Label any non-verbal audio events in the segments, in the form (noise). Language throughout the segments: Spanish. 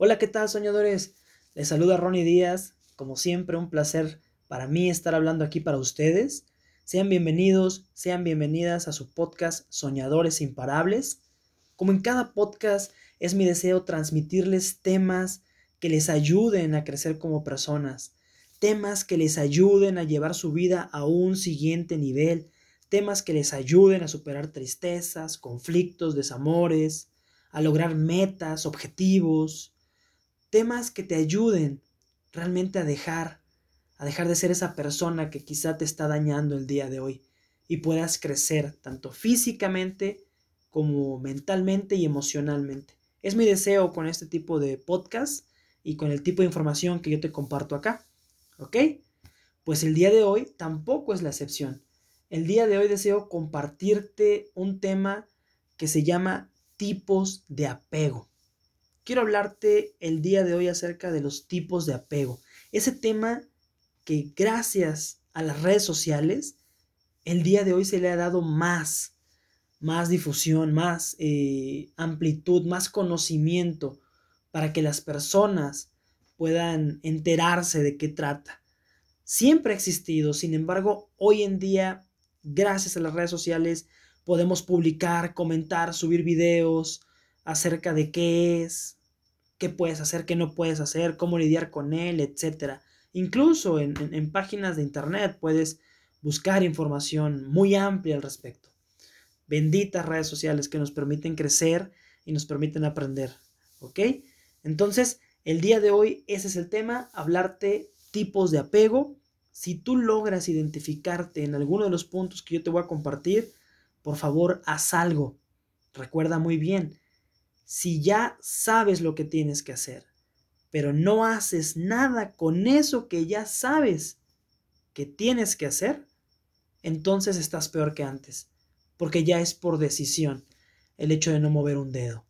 Hola, ¿qué tal soñadores? Les saluda Ronnie Díaz. Como siempre, un placer para mí estar hablando aquí para ustedes. Sean bienvenidos, sean bienvenidas a su podcast Soñadores Imparables. Como en cada podcast, es mi deseo transmitirles temas que les ayuden a crecer como personas, temas que les ayuden a llevar su vida a un siguiente nivel, temas que les ayuden a superar tristezas, conflictos, desamores, a lograr metas, objetivos, temas que te ayuden realmente a dejar, a dejar de ser esa persona que quizá te está dañando el día de hoy y puedas crecer tanto físicamente como mentalmente y emocionalmente. Es mi deseo con este tipo de podcast y con el tipo de información que yo te comparto acá. ¿Ok? Pues el día de hoy tampoco es la excepción. El día de hoy deseo compartirte un tema que se llama tipos de apego. Quiero hablarte el día de hoy acerca de los tipos de apego. Ese tema que gracias a las redes sociales, el día de hoy se le ha dado más, más difusión, más eh, amplitud, más conocimiento para que las personas puedan enterarse de qué trata. Siempre ha existido, sin embargo, hoy en día, gracias a las redes sociales, podemos publicar, comentar, subir videos acerca de qué es, qué puedes hacer, qué no puedes hacer, cómo lidiar con él, etc. Incluso en, en páginas de internet puedes buscar información muy amplia al respecto. Benditas redes sociales que nos permiten crecer y nos permiten aprender. ¿Ok? Entonces, el día de hoy ese es el tema, hablarte tipos de apego. Si tú logras identificarte en alguno de los puntos que yo te voy a compartir, por favor, haz algo. Recuerda muy bien, si ya sabes lo que tienes que hacer, pero no haces nada con eso que ya sabes que tienes que hacer, entonces estás peor que antes, porque ya es por decisión el hecho de no mover un dedo.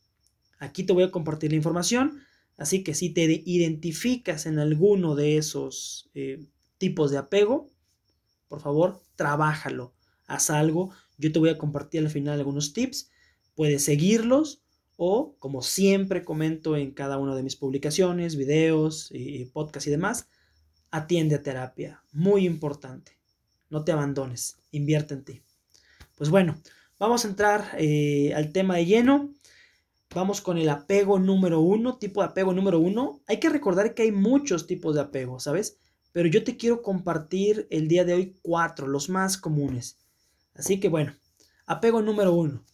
Aquí te voy a compartir la información, así que si te identificas en alguno de esos eh, tipos de apego, por favor, trabájalo, haz algo yo te voy a compartir al final algunos tips. Puedes seguirlos o, como siempre comento en cada una de mis publicaciones, videos, y podcasts y demás, atiende a terapia. Muy importante. No te abandones. Invierte en ti. Pues bueno, vamos a entrar eh, al tema de lleno. Vamos con el apego número uno, tipo de apego número uno. Hay que recordar que hay muchos tipos de apego, ¿sabes? Pero yo te quiero compartir el día de hoy cuatro, los más comunes. Así que bueno, apego número uno,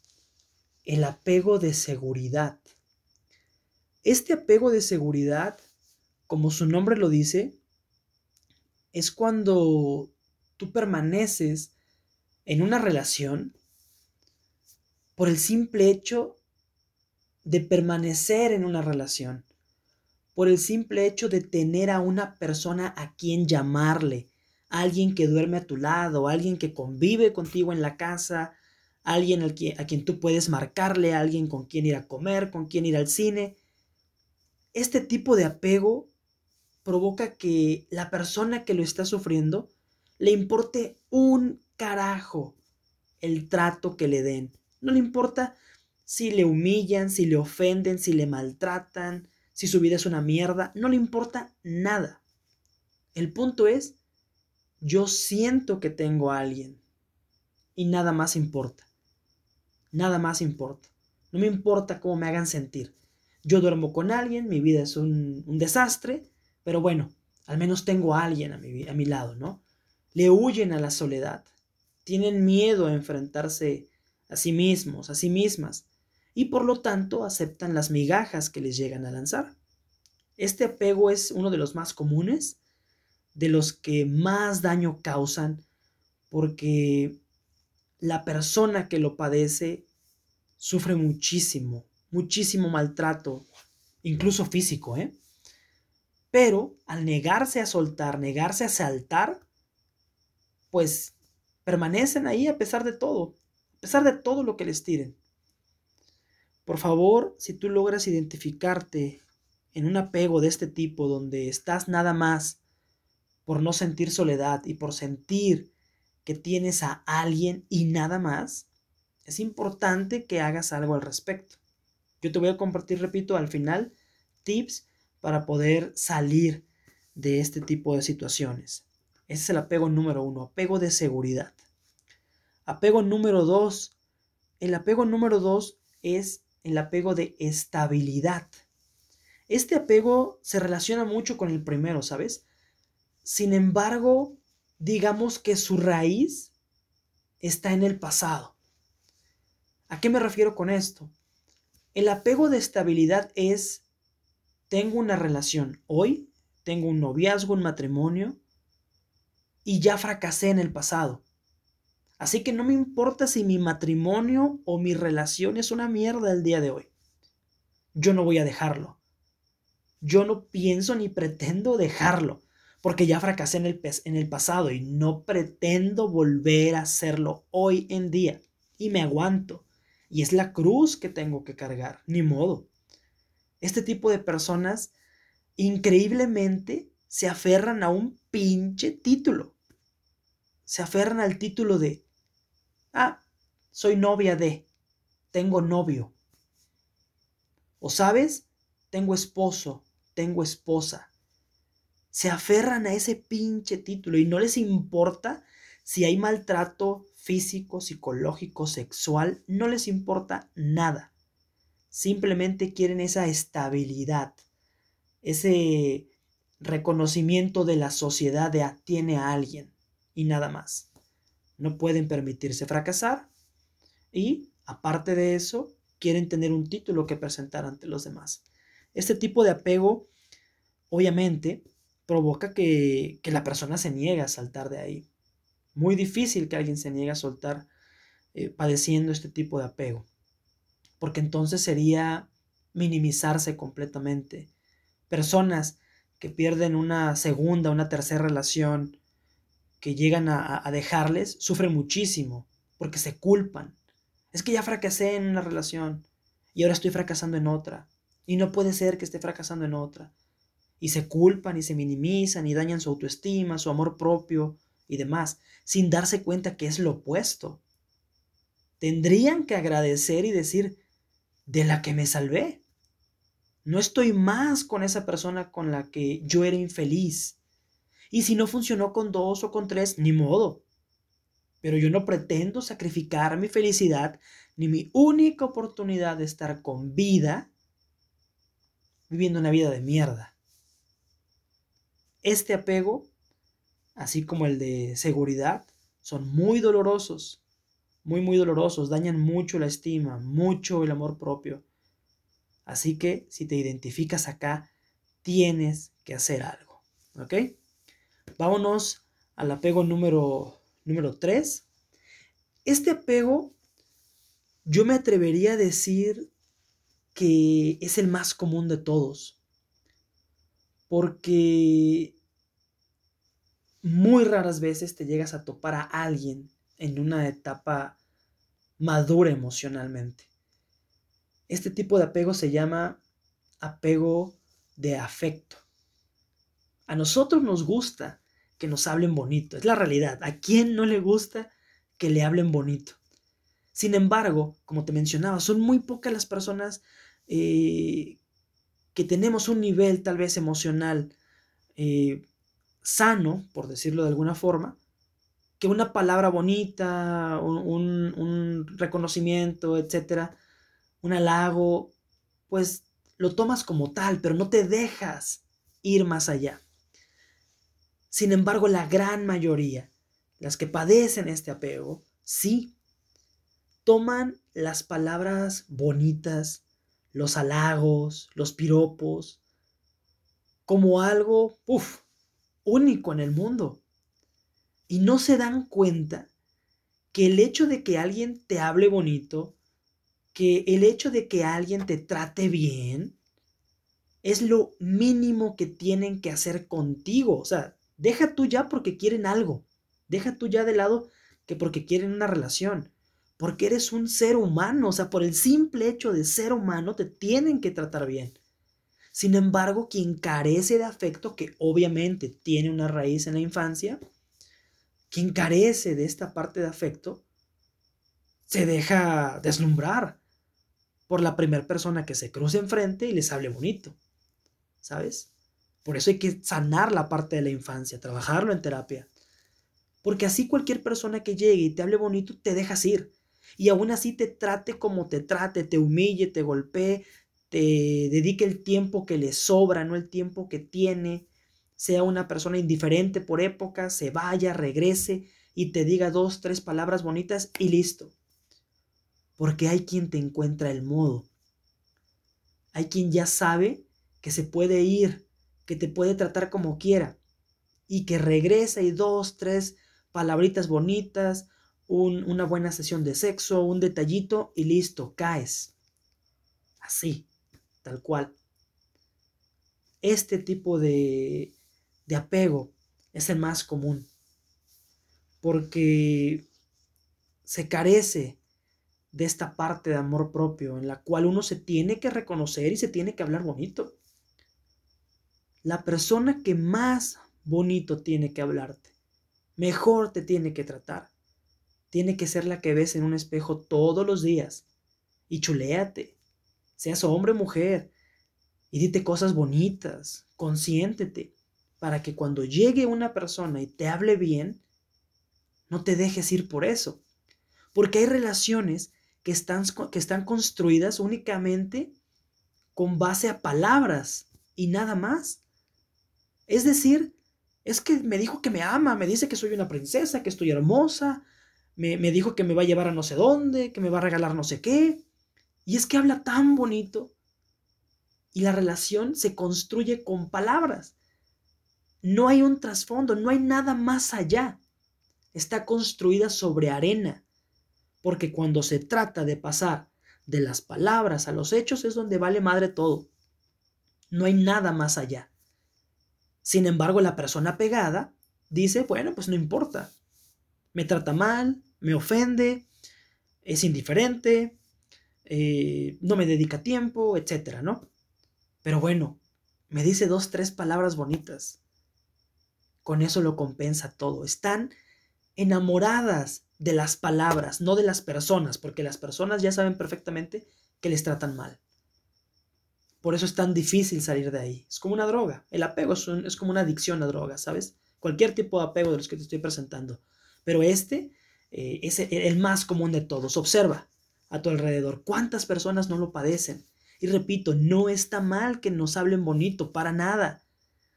el apego de seguridad. Este apego de seguridad, como su nombre lo dice, es cuando tú permaneces en una relación por el simple hecho de permanecer en una relación, por el simple hecho de tener a una persona a quien llamarle, alguien que duerme a tu lado, alguien que convive contigo en la casa, alguien a quien tú puedes marcarle, alguien con quien ir a comer, con quien ir al cine. Este tipo de apego provoca que la persona que lo está sufriendo le importe un carajo el trato que le den. No le importa si le humillan, si le ofenden, si le maltratan, si su vida es una mierda, no le importa nada. El punto es yo siento que tengo a alguien y nada más importa. Nada más importa. No me importa cómo me hagan sentir. Yo duermo con alguien, mi vida es un, desastre, pero bueno, al menos tengo a alguien a mi, a mi lado, ¿no? Le huyen a la soledad. Tienen miedo a enfrentarse a sí mismos, a sí mismas, y por lo tanto aceptan las migajas que les llegan a lanzar. Este apego es uno de los más comunes de los que más daño causan porque la persona que lo padece sufre muchísimo, muchísimo maltrato, incluso físico, ¿eh? Pero al negarse a soltar, negarse a saltar, pues permanecen ahí a pesar de todo, a pesar de todo lo que les tiren. Por favor, si tú logras identificarte en un apego de este tipo donde estás nada más por no sentir soledad y por sentir que tienes a alguien y nada más, es importante que hagas algo al respecto. Yo te voy a compartir, repito, al final, tips para poder salir de este tipo de situaciones. Ese es el apego número uno, apego de seguridad. Apego número dos. El apego número dos es el apego de estabilidad. Este apego se relaciona mucho con el primero, ¿sabes? Sin embargo, digamos que su raíz está en el pasado. ¿A qué me refiero con esto? El apego de estabilidad es, tengo una relación hoy, tengo un noviazgo, un matrimonio, y ya fracasé en el pasado. Así que no me importa si mi matrimonio o mi relación es una mierda el día de hoy. Yo no voy a dejarlo. Yo no pienso ni pretendo dejarlo, porque ya fracasé en el, en el pasado y no pretendo volver a hacerlo hoy en día. Y me aguanto. Y es la cruz que tengo que cargar, ni modo. Este tipo de personas increíblemente se aferran a un pinche título. Se aferran al título de, ah, soy novia de, tengo novio. O sabes, tengo esposo, tengo esposa. Se aferran a ese pinche título y no les importa si hay maltrato físico, psicológico, sexual, no les importa nada. Simplemente quieren esa estabilidad, ese reconocimiento de la sociedad de tiene a alguien y nada más. No pueden permitirse fracasar y, aparte de eso, quieren tener un título que presentar ante los demás. Este tipo de apego, obviamente, provoca que, que la persona se niegue a saltar de ahí. Muy difícil que alguien se niegue a soltar eh, padeciendo este tipo de apego, porque entonces sería minimizarse completamente. Personas que pierden una segunda, una tercera relación, que llegan a, a dejarles, sufren muchísimo, porque se culpan. Es que ya fracasé en una relación y ahora estoy fracasando en otra. Y no puede ser que esté fracasando en otra. Y se culpan y se minimizan y dañan su autoestima, su amor propio y demás, sin darse cuenta que es lo opuesto. Tendrían que agradecer y decir, de la que me salvé. No estoy más con esa persona con la que yo era infeliz. Y si no funcionó con dos o con tres, ni modo. Pero yo no pretendo sacrificar mi felicidad ni mi única oportunidad de estar con vida viviendo una vida de mierda. Este apego, así como el de seguridad, son muy dolorosos, muy, muy dolorosos, dañan mucho la estima, mucho el amor propio. Así que si te identificas acá, tienes que hacer algo. ¿Ok? Vámonos al apego número, número 3. Este apego, yo me atrevería a decir que es el más común de todos. Porque muy raras veces te llegas a topar a alguien en una etapa madura emocionalmente. Este tipo de apego se llama apego de afecto. A nosotros nos gusta que nos hablen bonito, es la realidad. ¿A quién no le gusta que le hablen bonito? Sin embargo, como te mencionaba, son muy pocas las personas eh, que tenemos un nivel tal vez emocional eh, sano, por decirlo de alguna forma, que una palabra bonita, un, un reconocimiento, etcétera, un halago, pues lo tomas como tal, pero no te dejas ir más allá. Sin embargo, la gran mayoría, las que padecen este apego, sí, toman las palabras bonitas, los halagos, los piropos, como algo, uff, único en el mundo. Y no se dan cuenta que el hecho de que alguien te hable bonito, que el hecho de que alguien te trate bien es lo mínimo que tienen que hacer contigo. O sea, deja tú ya porque quieren algo. Deja tú ya de lado que porque quieren una relación. Porque eres un ser humano. O sea, por el simple hecho de ser humano te tienen que tratar bien. Sin embargo, quien carece de afecto, que obviamente tiene una raíz en la infancia, quien carece de esta parte de afecto, se deja deslumbrar por la primera persona que se cruce enfrente y les hable bonito. ¿sabes? Por eso hay que sanar la parte de la infancia, trabajarlo en terapia. Porque así cualquier persona que llegue y te hable bonito, te dejas ir. Y aún así te trate como te trate, te humille, te golpee, te dedique el tiempo que le sobra, no el tiempo que tiene, sea una persona indiferente por época, se vaya, regrese y te diga dos, tres palabras bonitas y listo. Porque hay quien te encuentra el modo. Hay quien ya sabe que se puede ir, que te puede tratar como quiera y que regresa y dos, tres palabritas bonitas, una buena sesión de sexo, un detallito y listo, caes. Así, tal cual. Este tipo de, de apego es el más común porque se carece de esta parte de amor propio en la cual uno se tiene que reconocer y se tiene que hablar bonito. La persona que más bonito tiene que hablarte, mejor te tiene que tratar, tiene que ser la que ves en un espejo todos los días. Y chuléate, seas hombre o mujer, y dite cosas bonitas, consiéntete, para que cuando llegue una persona y te hable bien, no te dejes ir por eso. Porque hay relaciones que están, que están construidas únicamente con base a palabras y nada más. Es decir, es que me dijo que me ama, me dice que soy una princesa, que estoy hermosa, me, dijo que me va a llevar a no sé dónde, que me va a regalar no sé qué. Y es que habla tan bonito. Y la relación se construye con palabras. No hay un trasfondo, no hay nada más allá. Está construida sobre arena. Porque cuando se trata de pasar de las palabras a los hechos es donde vale madre todo. No hay nada más allá. Sin embargo, la persona pegada dice, bueno, pues no importa me trata mal, me ofende, es indiferente, eh, no me dedica tiempo, etcétera, ¿no? Pero bueno, me dice dos, tres palabras bonitas. Con eso lo compensa todo. Están enamoradas de las palabras, no de las personas, porque las personas ya saben perfectamente que les tratan mal. Por eso es tan difícil salir de ahí. Es como una droga. El apego es, como una adicción a drogas, ¿sabes? Cualquier tipo de apego de los que te estoy presentando. Pero este eh, es el más común de todos. Observa a tu alrededor cuántas personas no lo padecen. Y repito, no está mal que nos hablen bonito, para nada.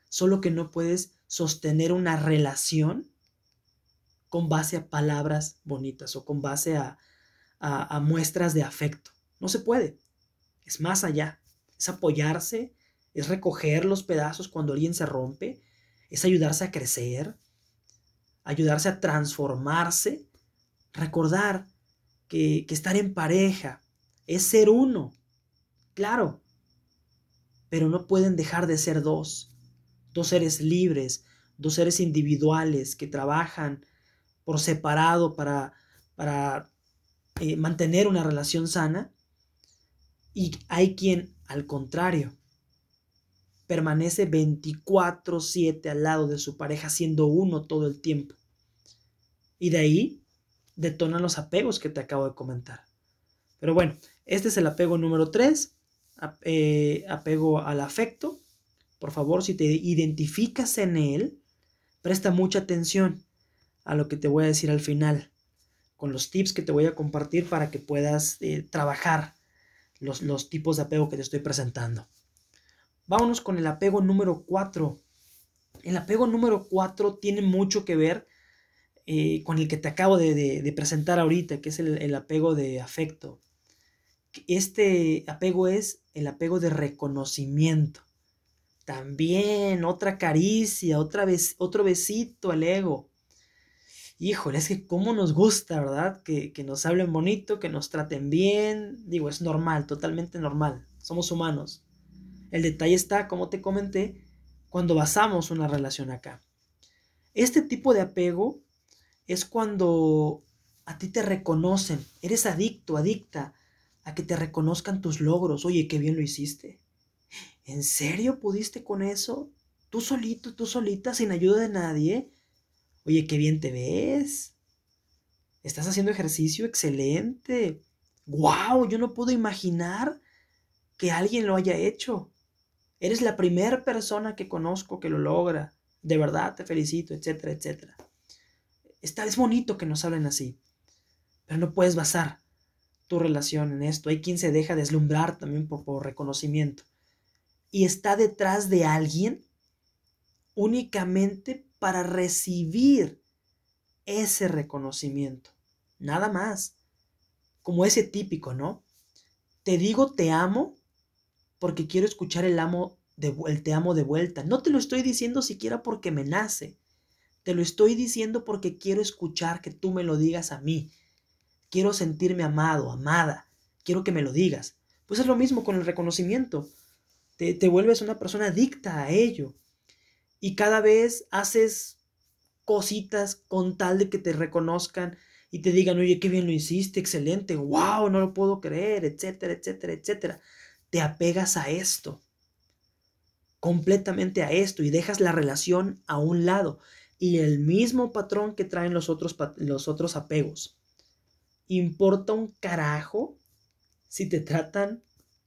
Solo que no puedes sostener una relación con base a palabras bonitas o con base a, a muestras de afecto. No se puede. Es más allá. Es apoyarse, es recoger los pedazos cuando alguien se rompe, es ayudarse a crecer, ayudarse a transformarse, recordar que, estar en pareja es ser uno, claro, pero no pueden dejar de ser dos, dos seres libres, dos seres individuales que trabajan por separado para, para eh, mantener una relación sana. Y hay quien, al contrario, permanece 24/7 al lado de su pareja siendo uno todo el tiempo. Y de ahí detonan los apegos que te acabo de comentar. Pero bueno, este es el apego número 3, eh, apego al afecto. Por favor, si te identificas en él, presta mucha atención a lo que te voy a decir al final, con los tips que te voy a compartir para que puedas eh, trabajar los, los tipos de apego que te estoy presentando. Vámonos con el apego número 4. El apego número 4 tiene mucho que ver eh, con el que te acabo de, presentar ahorita, que es el, apego de afecto. Este apego es el apego de reconocimiento. También otra caricia, otra vez, otro besito al ego. Híjole, es que cómo nos gusta, ¿verdad? Que, que nos hablen bonito, que nos traten bien. Digo, es normal, totalmente normal. Somos humanos. El detalle está, como te comenté, cuando basamos una relación acá. Este tipo de apego es cuando a ti te reconocen, eres adicto, adicta a que te reconozcan tus logros. Oye, qué bien lo hiciste. ¿En serio pudiste con eso? Tú solito, tú solita, sin ayuda de nadie. Oye, qué bien te ves. Estás haciendo ejercicio excelente. ¡Wow! Yo no puedo imaginar que alguien lo haya hecho. Eres la primera persona que conozco que lo logra. De verdad, te felicito, etcétera, etcétera. Está, es bonito que nos hablen así, pero no puedes basar tu relación en esto. Hay quien se deja deslumbrar también por, reconocimiento y está detrás de alguien únicamente para recibir ese reconocimiento. Nada más. Como ese típico, ¿no? Te digo te amo porque quiero escuchar el amo el te amo de vuelta. No te lo estoy diciendo siquiera porque me nace. Te lo estoy diciendo porque quiero escuchar que tú me lo digas a mí. Quiero sentirme amado, amada. Quiero que me lo digas. Pues es lo mismo con el reconocimiento. Te, te vuelves una persona adicta a ello. Y cada vez haces cositas con tal de que te reconozcan y te digan, oye, qué bien lo hiciste, excelente, wow, no lo puedo creer, etcétera, etcétera, etcétera. Te apegas a esto, completamente a esto y dejas la relación a un lado y el mismo patrón que traen los otros, los otros apegos. Importa un carajo si te tratan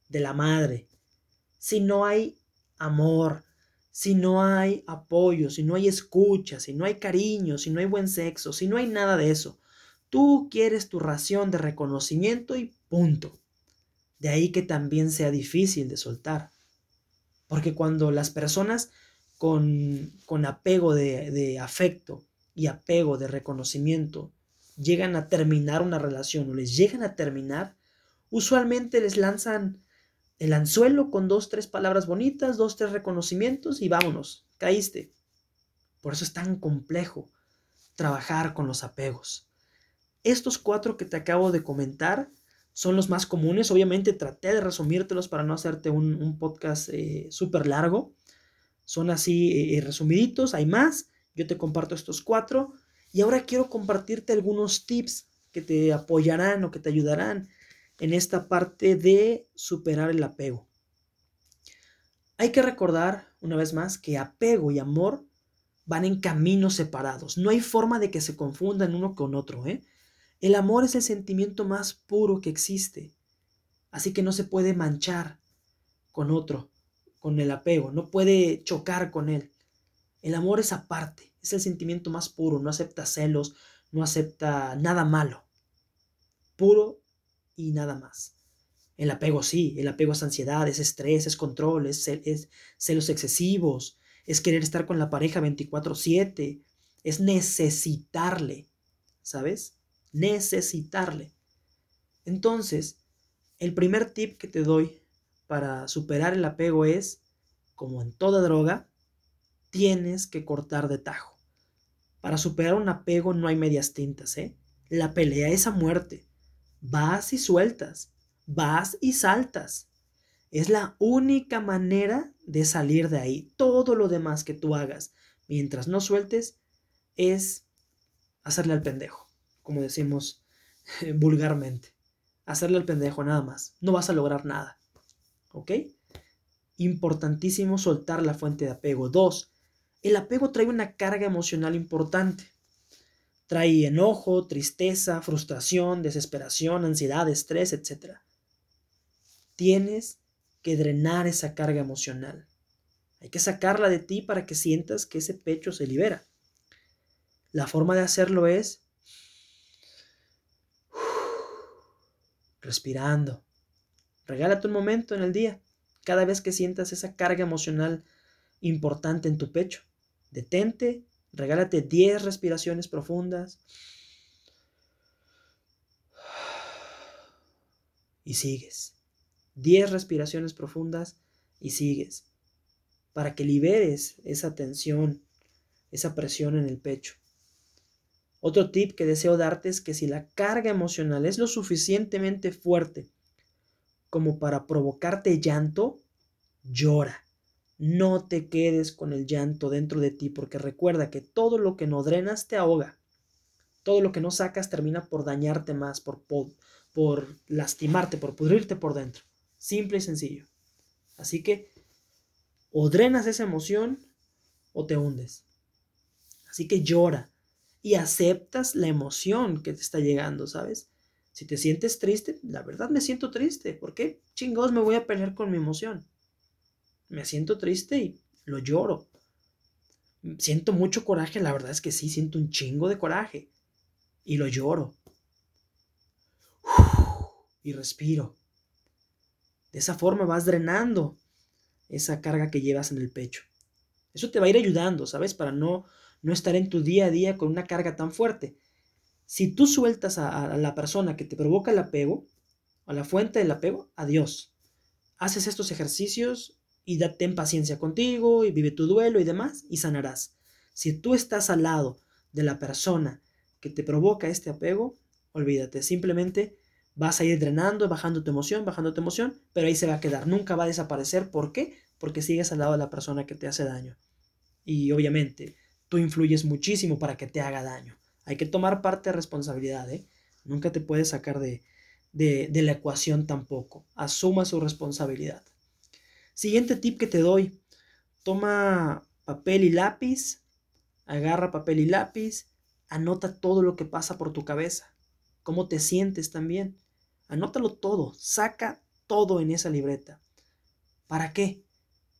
de la madre, si no hay amor, si no hay apoyo, si no hay escucha, si no hay cariño, si no hay buen sexo, si no hay nada de eso. Tú quieres tu ración de reconocimiento y punto. De ahí que también sea difícil de soltar. Porque cuando las personas con, con apego de, de afecto y apego de reconocimiento llegan a terminar una relación o les llegan a terminar, usualmente les lanzan el anzuelo con dos, tres palabras bonitas, dos, tres reconocimientos y vámonos, caíste. Por eso es tan complejo trabajar con los apegos. Estos cuatro que te acabo de comentar son los más comunes. Obviamente traté de resumírtelos para no hacerte un, podcast eh, súper largo. Son así eh, eh, resumiditos, hay más. Yo te comparto estos cuatro. Y ahora quiero compartirte algunos tips que te apoyarán o que te ayudarán en esta parte de superar el apego. Hay que recordar, una vez más, que apego y amor van en caminos separados. No hay forma de que se confundan uno con otro. ¿eh? El amor es el sentimiento más puro que existe. Así que no se puede manchar con otro, con el apego. No puede chocar con él. El amor es aparte. Es el sentimiento más puro. No acepta celos. No acepta nada malo. Puro y nada más. El apego sí, el apego es ansiedad, es estrés, es control, es, celos excesivos, es querer estar con la pareja 24/7, es necesitarle, ¿sabes? Necesitarle. Entonces, el primer tip que te doy para superar el apego es, como en toda droga, tienes que cortar de tajo. Para superar un apego no hay medias tintas, ¿eh? La pelea es a muerte. Vas y sueltas, vas y saltas. Es la única manera de salir de ahí. Todo lo demás que tú hagas mientras no sueltes es hacerle al pendejo, como decimos (laughs) vulgarmente. Hacerle al pendejo nada más. No vas a lograr nada. ¿Ok? Importantísimo soltar la fuente de apego. Dos, el apego trae una carga emocional importante. Trae enojo, tristeza, frustración, desesperación, ansiedad, estrés, etc. Tienes que drenar esa carga emocional. Hay que sacarla de ti para que sientas que ese pecho se libera. La forma de hacerlo es (sighs) respirando. Regálate un momento en el día, cada vez que sientas esa carga emocional importante en tu pecho. Detente Regálate 10 respiraciones profundas. Y sigues. 10 respiraciones profundas y sigues. Para que liberes esa tensión, esa presión en el pecho. Otro tip que deseo darte es que si la carga emocional es lo suficientemente fuerte como para provocarte llanto, llora. No te quedes con el llanto dentro de ti, porque recuerda que todo lo que no drenas te ahoga. Todo lo que no sacas termina por dañarte más, por, por, lastimarte, por pudrirte por dentro. Simple y sencillo. Así que o drenas esa emoción o te hundes. Así que llora y aceptas la emoción que te está llegando, ¿sabes? Si te sientes triste, la verdad me siento triste. ¿Por qué chingados me voy a pelear con mi emoción? me siento triste y lo lloro. Siento mucho coraje, la verdad es que sí, siento un chingo de coraje y lo lloro. (sighs) Y respiro. De esa forma vas drenando esa carga que llevas en el pecho. Eso te va a ir ayudando, ¿sabes? Para no, no estar en tu día a día con una carga tan fuerte. Si tú sueltas a, la persona que te provoca el apego, a la fuente del apego, adiós. Haces estos ejercicios y date en paciencia contigo y vive tu duelo y demás y sanarás. Si tú estás al lado de la persona que te provoca este apego, olvídate, simplemente vas a ir drenando, bajando tu emoción, bajando tu emoción, pero ahí se va a quedar, nunca va a desaparecer. ¿Por qué? Porque sigues al lado de la persona que te hace daño. Y obviamente, tú influyes muchísimo para que te haga daño. Hay que tomar parte de responsabilidad, ¿eh? Nunca te puedes sacar de, de, de la ecuación tampoco. Asuma su responsabilidad. Siguiente tip que te doy. Toma papel y lápiz, agarra papel y lápiz, anota todo lo que pasa por tu cabeza, cómo te sientes también. Anótalo todo, saca todo en esa libreta. ¿Para qué?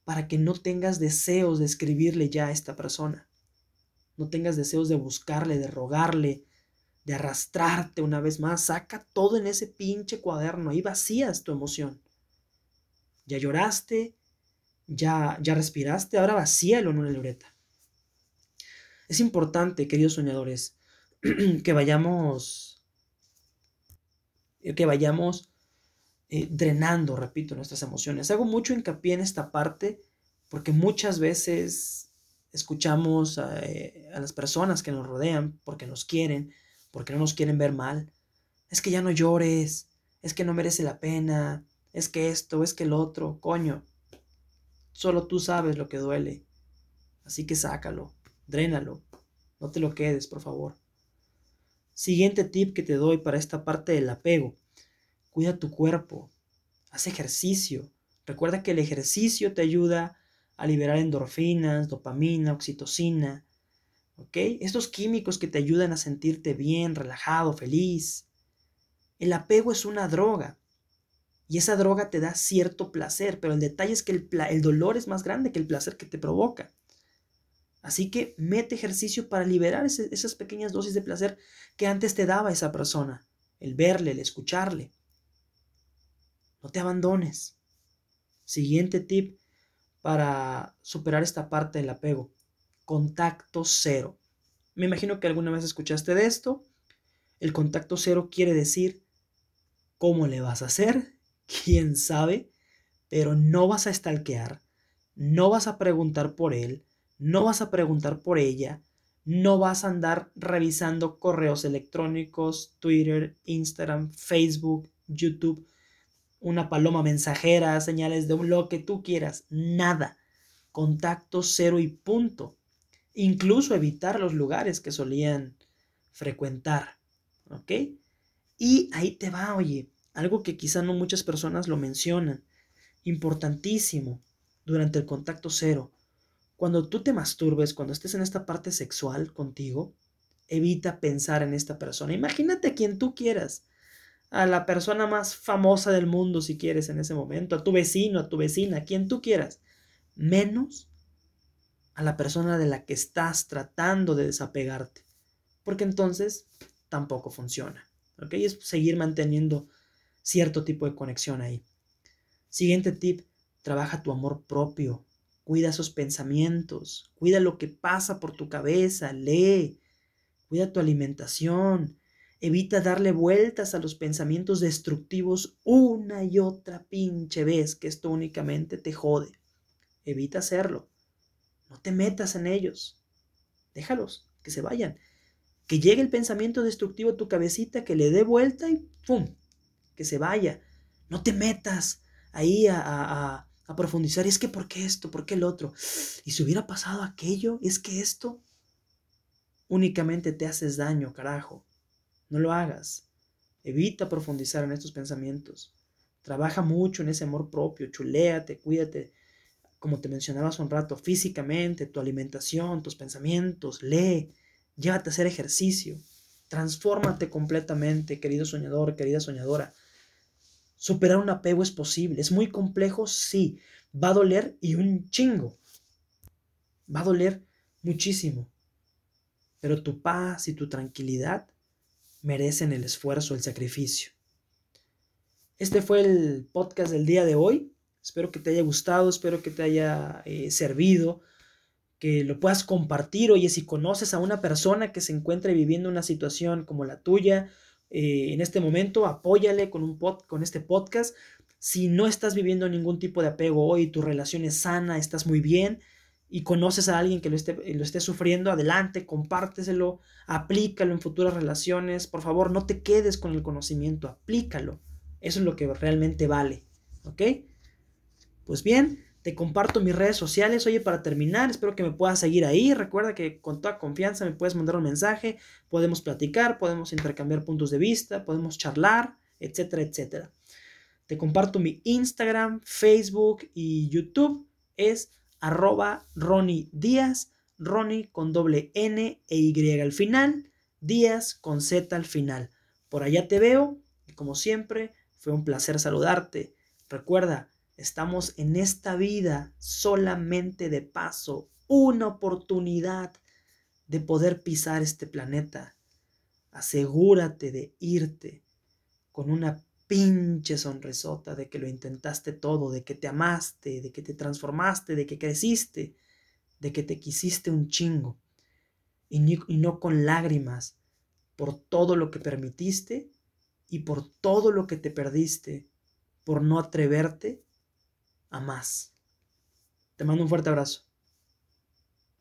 Para que no tengas deseos de escribirle ya a esta persona. No tengas deseos de buscarle, de rogarle, de arrastrarte una vez más. Saca todo en ese pinche cuaderno. Ahí vacías tu emoción. Ya lloraste, ya, ya respiraste, ahora vacíalo en una libreta. Es importante, queridos soñadores, (clears throat) que vayamos, que vayamos eh, drenando, repito, nuestras emociones. Hago mucho hincapié en esta parte porque muchas veces escuchamos eh, a, las personas que nos rodean porque nos quieren, porque no nos quieren ver mal. Es que ya no llores, es que no merece la pena, es que esto, es que el otro, coño. Solo tú sabes lo que duele. Así que sácalo. Drénalo. No te lo quedes, por favor. Siguiente tip que te doy para esta parte del apego. Cuida tu cuerpo. Haz ejercicio. Recuerda que el ejercicio te ayuda a liberar endorfinas, dopamina, oxitocina. ¿Ok? Estos químicos que te ayudan a sentirte bien, relajado, feliz. El apego es una droga. Y esa droga te da cierto placer, pero el detalle es que el, el dolor es más grande que el placer que te provoca. Así que mete ejercicio para liberar esas pequeñas dosis de placer que antes te daba esa persona. El verle, el escucharle. No te abandones. Siguiente tip para superar esta parte del apego. Contacto cero. Me imagino que alguna vez escuchaste de esto. El contacto cero quiere decir cómo le vas a hacer, (laughs) quién sabe, pero no vas a stalkear, no vas a preguntar por él, no vas a preguntar por ella, no vas a andar revisando correos electrónicos, Twitter, Instagram, Facebook, YouTube, una paloma mensajera, señales de un lo que tú quieras, nada. Contacto cero y punto. Incluso evitar los lugares que solían frecuentar. ¿Ok? Y ahí te va, oye, algo que quizá no muchas personas lo mencionan. Importantísimo durante el contacto cero cuando tú te masturbes, cuando estés en esta parte sexual contigo, evita pensar en esta persona. Imagínate a quien tú quieras, a la persona más famosa del mundo si quieres en ese momento, a tu vecino, a tu vecina, a quien tú quieras, menos a la persona de la que estás tratando de desapegarte, porque entonces tampoco funciona. ¿Ok? Es seguir manteniendo cierto tipo de conexión ahí. Siguiente tip, trabaja tu amor propio, Cuida esos pensamientos, cuida lo que pasa por tu cabeza, lee, cuida tu alimentación, evita darle vueltas a los pensamientos destructivos una y otra pinche vez, que esto únicamente te jode. Evita hacerlo. No te metas en ellos. Déjalos, que se vayan. Que llegue el pensamiento destructivo a tu cabecita, que le dé vuelta y ¡pum! Que se vaya. No te metas ahí a, a a profundizar. Es que, ¿por qué esto? ¿Por qué el otro? Y si hubiera pasado aquello, es que esto únicamente te haces daño, carajo. No lo hagas. Evita profundizar en estos pensamientos. Trabaja mucho en ese amor propio, chuléate, cuídate, como te mencionaba hace un rato, físicamente, tu alimentación, tus pensamientos, lee, llévate a hacer ejercicio, transfórmate completamente, querido soñador, querida soñadora. Superar un apego es posible. ¿Es muy complejo? Sí. Va a doler y un chingo. Va a doler muchísimo. Pero tu paz y tu tranquilidad merecen el esfuerzo, el sacrificio. Este fue el podcast del día de hoy. Espero que te haya gustado, espero que te haya eh, servido, que lo puedas compartir. Oye, si conoces a una persona que se encuentre viviendo una situación como la tuya, eh, en este momento, apóyale con, un pod, con este podcast. Si no estás viviendo ningún tipo de apego hoy, tu relación es sana, estás muy bien y conoces a alguien que lo esté, lo esté sufriendo, adelante, compárteselo, aplícalo en futuras relaciones. Por favor, no te quedes con el conocimiento, aplícalo. Eso es lo que realmente vale. ¿Ok? Pues bien, te comparto mis redes sociales. Oye, para terminar, espero que me puedas seguir ahí. Recuerda que con toda confianza me puedes mandar un mensaje. Podemos platicar, podemos intercambiar puntos de vista, podemos charlar, etcétera, etcétera. Te comparto mi Instagram, Facebook y YouTube. Es arroba Ronnie Díaz, Ronnie con doble N e Y al final, Díaz con Z al final. Por allá te veo y como siempre, fue un placer saludarte. Recuerda, estamos en esta vida solamente de paso, una oportunidad de poder pisar este planeta. Asegúrate de irte con una pinche sonrisota de que lo intentaste todo, de que te amaste, de que te transformaste, de que creciste, de que te quisiste un chingo. Y, y no con lágrimas por todo lo que permitiste y por todo lo que te perdiste por no atreverte a más. Te mando un fuerte abrazo.